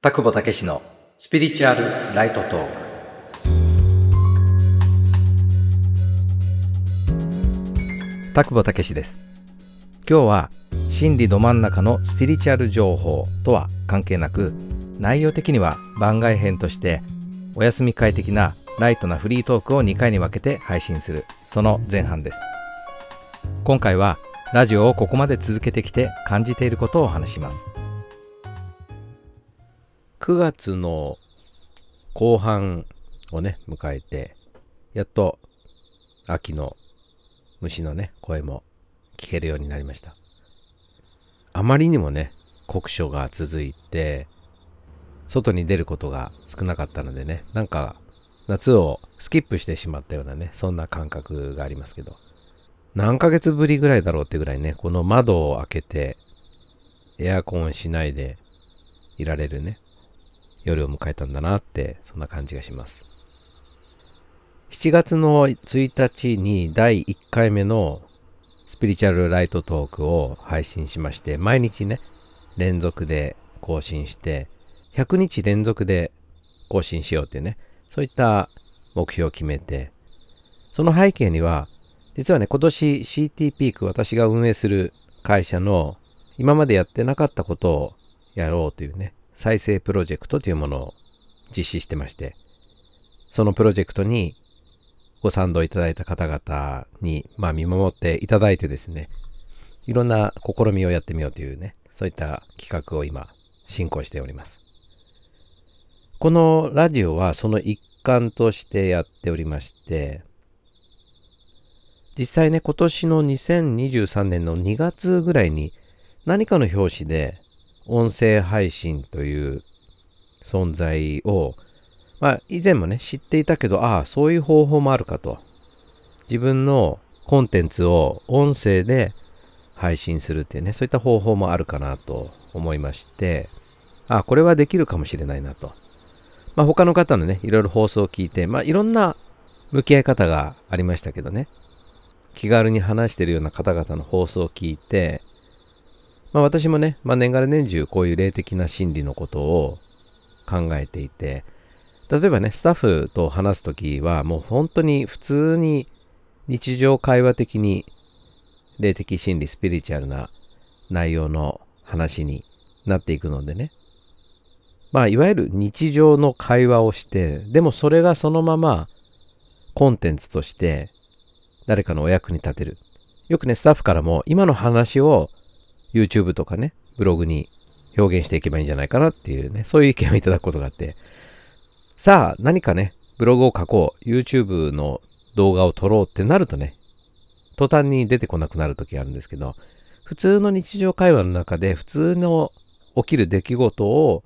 田久保武史のスピリチュアルライトトーク。田久保武史です。今日は心理ど真ん中のスピリチュアル情報とは関係なく内容的には番外編としてお休み会的なライトなフリートークを2回に分けて配信するその前半です。今回はラジオをここまで続けてきて感じていることを話します。9月の後半をね、迎えて、やっと秋の虫のね、声も聞けるようになりました。あまりにもね、酷暑が続いて、外に出ることが少なかったのでね、なんか夏をスキップしてしまったようなね、そんな感覚がありますけど、何ヶ月ぶりぐらいだろうってぐらいね、この窓を開けて、エアコンしないでいられるね、夜を迎えたんだなってそんな感じがします。7月の1日に第1回目のスピリチュアルライトトークを配信しまして毎日ね連続で更新して100日連続で更新しようっていうねそういった目標を決めてその背景には実はね今年 CT ピーク私が運営する会社の今までやってなかったことをやろうというね再生プロジェクトというものを実施してまして、そのプロジェクトにご賛同いただいた方々に、まあ、見守っていただいてですね、いろんな試みをやってみようというね、そういった企画を今進行しております。このラジオはその一環としてやっておりまして、実際ね、今年の2023年の2月ぐらいに何かの表紙で音声配信という存在を、まあ、以前もね、知っていたけど、ああ、そういう方法もあるかと。自分のコンテンツを音声で配信するっていうね、そういった方法もあるかなと思いまして、ああ、これはできるかもしれないなと。まあ、他の方のね、いろいろ放送を聞いて、まあ、いろんな向き合い方がありましたけどね、気軽に話してるような方々の放送を聞いて、まあ、私もね、まあ、年がら年中こういう霊的な心理のことを考えていて、例えばね、スタッフと話すときは、もう本当に普通に日常会話的に霊的心理、スピリチュアルな内容の話になっていくのでね。まあ、いわゆる日常の会話をして、でもそれがそのままコンテンツとして誰かのお役に立てる。よくね、スタッフからも今の話を YouTube とかね、ブログに表現していけばいいんじゃないかなっていうね、そういう意見をいただくことがあって、さあ、何かね、ブログを書こう、YouTube の動画を撮ろうってなるとね、途端に出てこなくなる時があるんですけど、普通の日常会話の中で普通の起きる出来事を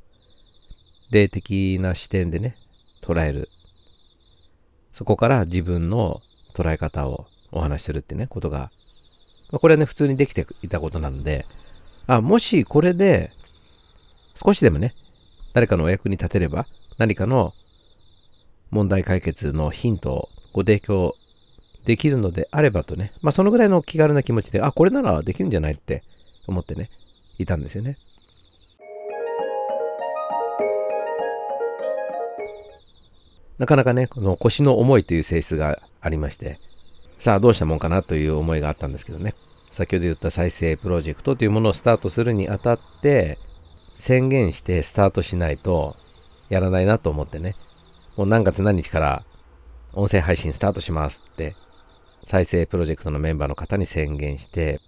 霊的な視点でね、捉える。そこから自分の捉え方をお話しするってね、ことがこれはね、普通にできていたことなので、あ、もしこれで、少しでもね、誰かのお役に立てれば、何かの問題解決のヒントをご提供できるのであればとね、まあそのぐらいの気軽な気持ちで、あ、これならできるんじゃないって思ってね、いたんですよね。なかなかね、この腰の重いという性質がありまして、さあどうしたもんかなという思いがあったんですけどね。先ほど言った再生プロジェクトというものをスタートするにあたって、宣言してスタートしないとやらないなと思ってね。もう何月何日から音声配信スタートしますって再生プロジェクトのメンバーの方に宣言して、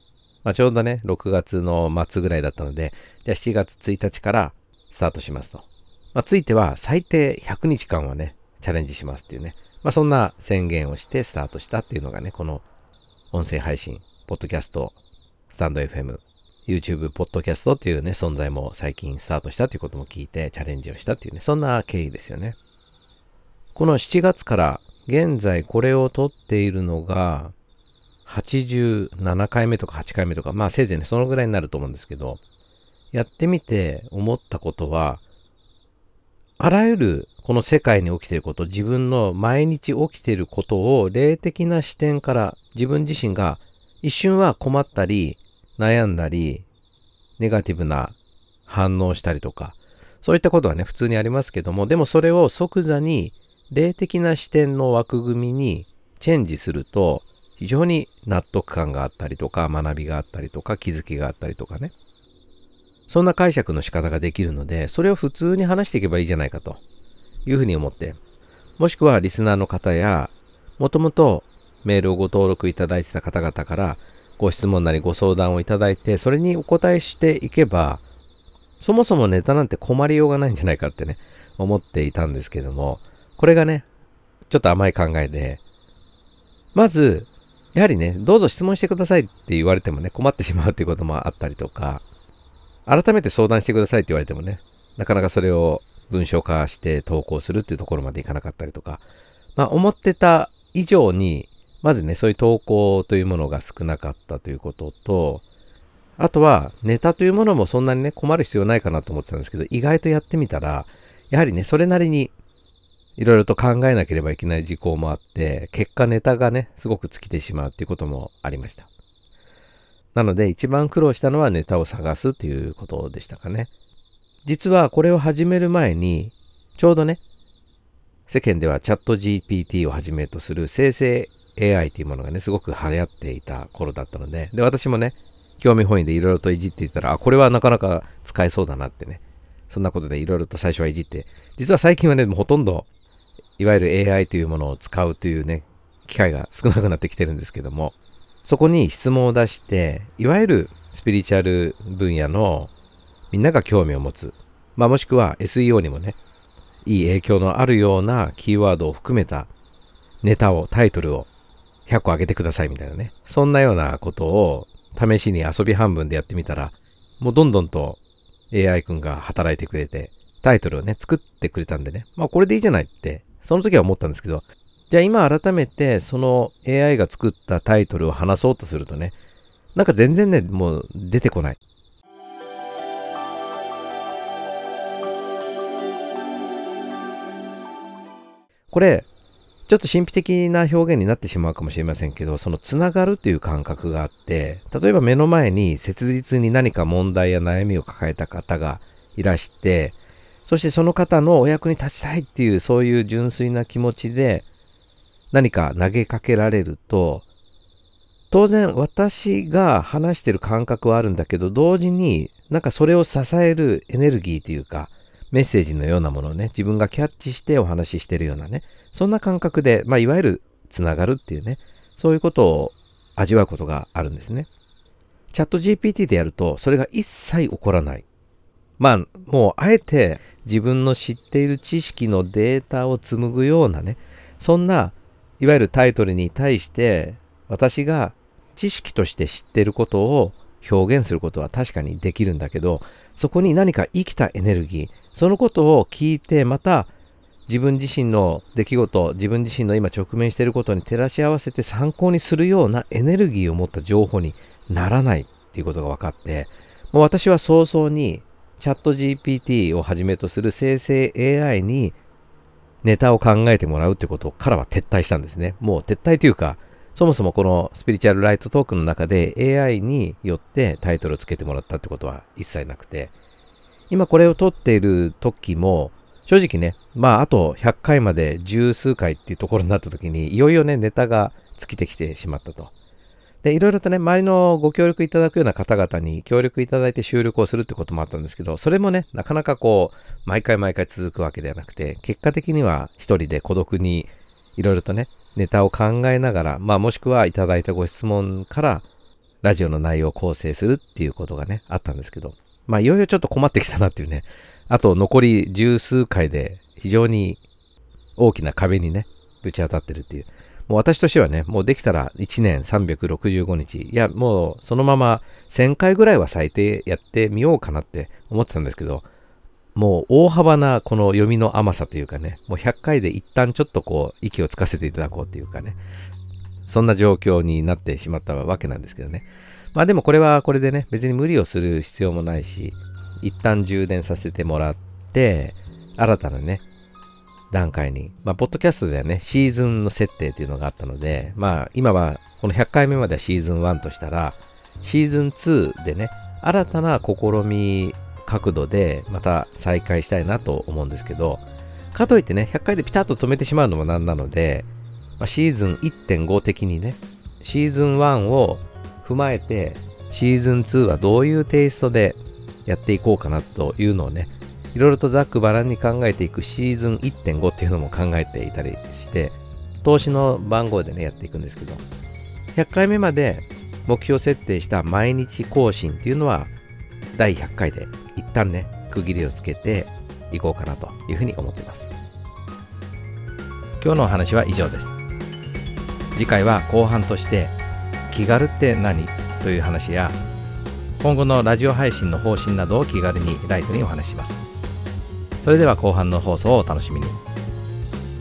まあ、ちょうどね、6月の末ぐらいだったので、じゃあ7月1日からスタートしますと。まあ、ついては最低100日間はね、チャレンジしますっていうね。まあ、そんな宣言をしてスタートしたっていうのがね、この音声配信、ポッドキャスト、スタンド FM、YouTube ポッドキャストっていうね、存在も最近スタートしたということも聞いてチャレンジをしたっていうね、そんな経緯ですよね。この7月から現在これを撮っているのが87回目とか8回目とか、まあせいぜいね、そのぐらいになると思うんですけど、やってみて思ったことは、あらゆるこの世界に起きていること、自分の毎日起きていることを霊的な視点から自分自身が一瞬は困ったり悩んだりネガティブな反応したりとかそういったことはね、普通にありますけども、でもそれを即座に霊的な視点の枠組みにチェンジすると、非常に納得感があったりとか、学びがあったりとか、気づきがあったりとかね。そんな解釈の仕方ができるので、それを普通に話していけばいいじゃないかというふうに思って、もしくはリスナーの方や、もともとメールをご登録いただいてた方々からご質問なりご相談をいただいて、それにお答えしていけば、そもそもネタなんて困りようがないんじゃないかってね、思っていたんですけども、これがね、ちょっと甘い考えで、まず、やはりね、どうぞ質問してくださいって言われてもね、困ってしまうっていうこともあったりとか、改めて相談してくださいって言われてもね、なかなかそれを文章化して投稿するっていうところまでいかなかったりとか、まあ思ってた以上に、まずね、そういう投稿というものが少なかったということと、あとはネタというものもそんなにね、困る必要ないかなと思ってたんですけど、意外とやってみたら、やはりね、それなりにいろいろと考えなければいけない事項もあって、結果ネタがね、すごく尽きてしまうっていうこともありました。なので一番苦労したのはネタを探すということでしたかね。実はこれを始める前に、ちょうどね、世間ではチャット GPT をはじめとする生成 AI というものがね、すごく流行っていた頃だったので、で、私もね、興味本位でいろいろといじっていたら、あ、これはなかなか使えそうだなってね、そんなことでいろいろと最初はいじって、実は最近はね、もうほとんど、いわゆる AI というものを使うというね、機会が少なくなってきてるんですけども、そこに質問を出して、いわゆるスピリチュアル分野のみんなが興味を持つ、まあ、もしくは SEO にもね、いい影響のあるようなキーワードを含めたネタを、タイトルを100個上げてくださいみたいなね。そんなようなことを試しに遊び半分でやってみたら、もうどんどんと AI 君が働いてくれて、タイトルをね、作ってくれたんでね。まあこれでいいじゃないって、その時は思ったんですけど、じゃあ今改めてその AI が作ったタイトルを話そうとするとね、なんか全然ね、もう出てこない。これ、ちょっと神秘的な表現になってしまうかもしれませんけど、そのつながるという感覚があって、例えば目の前に切実に何か問題や悩みを抱えた方がいらして、そしてその方のお役に立ちたいっていうそういう純粋な気持ちで何か投げかけられると、当然私が話してる感覚はあるんだけど、同時になんかそれを支えるエネルギーというか、メッセージのようなものをね、自分がキャッチしてお話ししてるようなね、そんな感覚で、まあ、いわゆるつながるっていうね、そういうことを味わうことがあるんですね。チャット GPT でやると、それが一切起こらない。まあ、もう、あえて自分の知っている知識のデータを紡ぐようなね、そんないわゆるタイトルに対して私が知識として知っていることを表現することは確かにできるんだけどそこに何か生きたエネルギーそのことを聞いてまた自分自身の出来事自分自身の今直面していることに照らし合わせて参考にするようなエネルギーを持った情報にならないっていうことが分かってもう私は早々にチャット GPT をはじめとする生成 AI にネタを考えてもらうってことからは撤退したんですね。もう撤退というか、そもそもこのスピリチュアルライトトークの中で AI によってタイトルをつけてもらったってことは一切なくて、今これを撮っている時も、正直ね、まああと100回まで十数回っていうところになった時に、いよいよね、ネタが尽きてきてしまったと。で、いろいろとね、周りのご協力いただくような方々に協力いただいて収録をするってこともあったんですけど、それもね、なかなかこう、毎回毎回続くわけではなくて、結果的には一人で孤独にいろいろとね、ネタを考えながら、まあもしくはいただいたご質問からラジオの内容を構成するっていうことがね、あったんですけど、まあいよいよちょっと困ってきたなっていうね、あと残り十数回で非常に大きな壁にね、ぶち当たってるっていう。もう私としてはね、もうできたら1年365日、いや、もうそのまま1000回ぐらいは最低やってみようかなって思ってたんですけど、もう大幅なこの読みの甘さというかね、もう100回で一旦ちょっとこう息をつかせていただこうっていうかね、そんな状況になってしまったわけなんですけどね。まあでもこれはこれでね、別に無理をする必要もないし、一旦充電させてもらって、新たなね、段階に、まあ、ポッドキャストではね、シーズンの設定というのがあったので、まあ、今はこの100回目まではシーズン1としたら、シーズン2でね、新たな試み角度でまた再開したいなと思うんですけどかといってね100回でピタッと止めてしまうのもなんなので、まあ、シーズン1.5的にねシーズン1を踏まえてシーズン2はどういうテイストでやっていこうかなというのをねいろいろとざっくばらんに考えていくシーズン1.5っていうのも考えていたりして投資の番号でねやっていくんですけど100回目まで目標設定した毎日更新っていうのは第100回で一旦ね区切りをつけていこうかなというふうに思っています。今日のお話は以上です。次回は後半として気軽って何という話や今後のラジオ配信の方針などを気軽にライトにお話しします。それでは後半の放送をお楽しみに。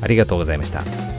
ありがとうございました。